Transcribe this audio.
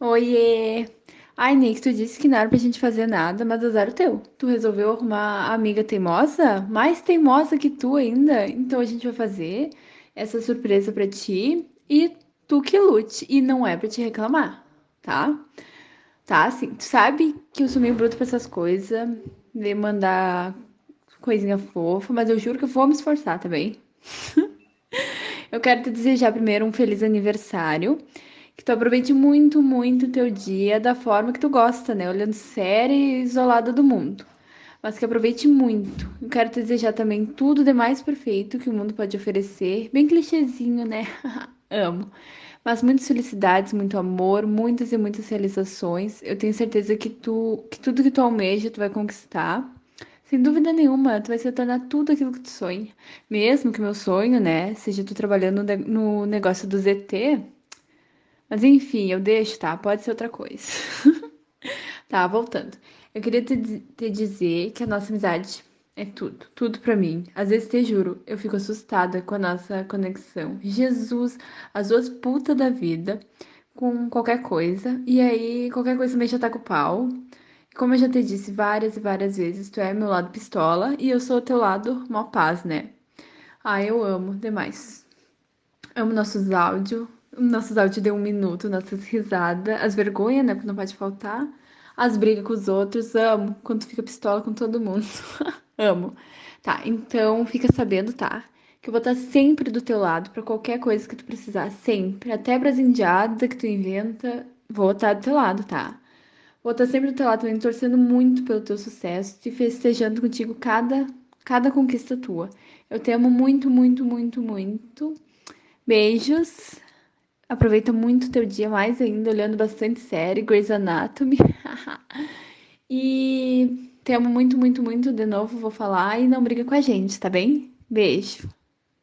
Oiê! Ai, Nick, tu disse que não era pra gente fazer nada, mas azar o teu. Tu resolveu arrumar a amiga teimosa? Mais teimosa que tu ainda? Então a gente vai fazer essa surpresa pra ti e tu que lute. E não é pra te reclamar, tá? Tá, assim, tu sabe que eu sou meio bruto pra essas coisas, de mandar coisinha fofa, mas eu juro que eu vou me esforçar também. Eu quero te desejar primeiro um feliz aniversário. Que tu aproveite muito, muito o teu dia da forma que tu gosta, né? Olhando sério e isolada do mundo. Mas que aproveite muito. Eu quero te desejar também tudo de mais perfeito que o mundo pode oferecer. Bem clichêzinho, né? Amo. Mas muitas felicidades, muito amor, muitas e muitas realizações. Eu tenho certeza que tu, que tudo que tu almeja, tu vai conquistar. Sem dúvida nenhuma, tu vai se tornar tudo aquilo que tu sonha. Mesmo que meu sonho, né, seja tu trabalhando no negócio do ZT. Mas enfim, eu deixo, tá? Pode ser outra coisa. tá, voltando. Eu queria te, te dizer que a nossa amizade é tudo, tudo para mim. Às vezes te juro, eu fico assustada com a nossa conexão. Jesus, as duas putas da vida com qualquer coisa. E aí, qualquer coisa também já tá com o pau. Como eu já te disse várias e várias vezes, tu é meu lado pistola e eu sou o teu lado mó paz, né? Ah, eu amo demais. Amo nossos áudios, nossos áudios de um minuto, nossas risadas, as vergonhas, né? Porque não pode faltar. As brigas com os outros, amo. Quando fica pistola com todo mundo. amo. Tá, então fica sabendo, tá? Que eu vou estar sempre do teu lado para qualquer coisa que tu precisar, sempre. Até pras indiadas que tu inventa, vou estar do teu lado, tá? Vou estar sempre do teu lado também, torcendo muito pelo teu sucesso e festejando contigo cada, cada conquista tua. Eu te amo muito, muito, muito, muito. Beijos. Aproveita muito teu dia, mais ainda, olhando bastante série, Grey's Anatomy. e te amo muito, muito, muito. De novo, vou falar e não briga com a gente, tá bem? Beijo.